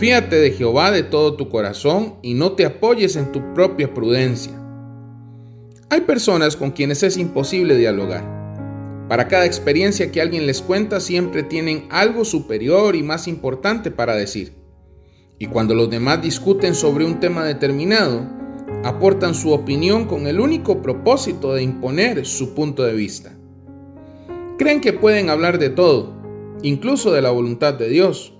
Fíate de Jehová de todo tu corazón y no te apoyes en tu propia prudencia. Hay personas con quienes es imposible dialogar. Para cada experiencia que alguien les cuenta siempre tienen algo superior y más importante para decir. Y cuando los demás discuten sobre un tema determinado, aportan su opinión con el único propósito de imponer su punto de vista. Creen que pueden hablar de todo, incluso de la voluntad de Dios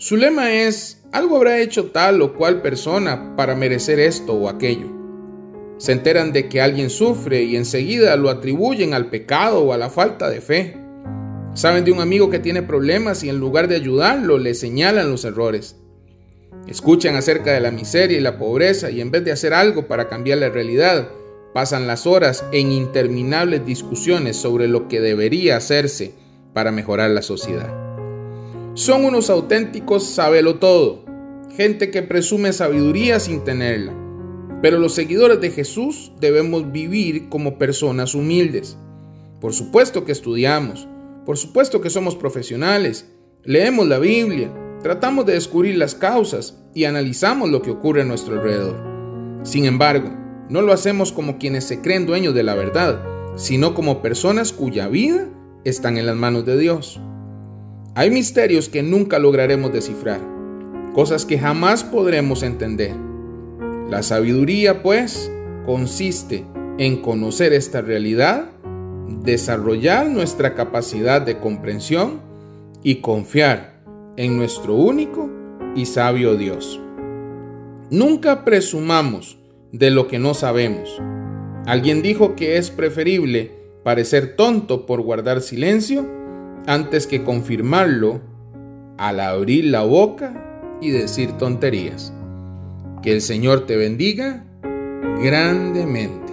su lema es, algo habrá hecho tal o cual persona para merecer esto o aquello. Se enteran de que alguien sufre y enseguida lo atribuyen al pecado o a la falta de fe. Saben de un amigo que tiene problemas y en lugar de ayudarlo le señalan los errores. Escuchan acerca de la miseria y la pobreza y en vez de hacer algo para cambiar la realidad, pasan las horas en interminables discusiones sobre lo que debería hacerse para mejorar la sociedad. Son unos auténticos sabelo todo, gente que presume sabiduría sin tenerla. Pero los seguidores de Jesús debemos vivir como personas humildes. Por supuesto que estudiamos, por supuesto que somos profesionales, leemos la Biblia, tratamos de descubrir las causas y analizamos lo que ocurre a nuestro alrededor. Sin embargo, no lo hacemos como quienes se creen dueños de la verdad, sino como personas cuya vida están en las manos de Dios. Hay misterios que nunca lograremos descifrar, cosas que jamás podremos entender. La sabiduría, pues, consiste en conocer esta realidad, desarrollar nuestra capacidad de comprensión y confiar en nuestro único y sabio Dios. Nunca presumamos de lo que no sabemos. Alguien dijo que es preferible parecer tonto por guardar silencio antes que confirmarlo al abrir la boca y decir tonterías. Que el Señor te bendiga grandemente.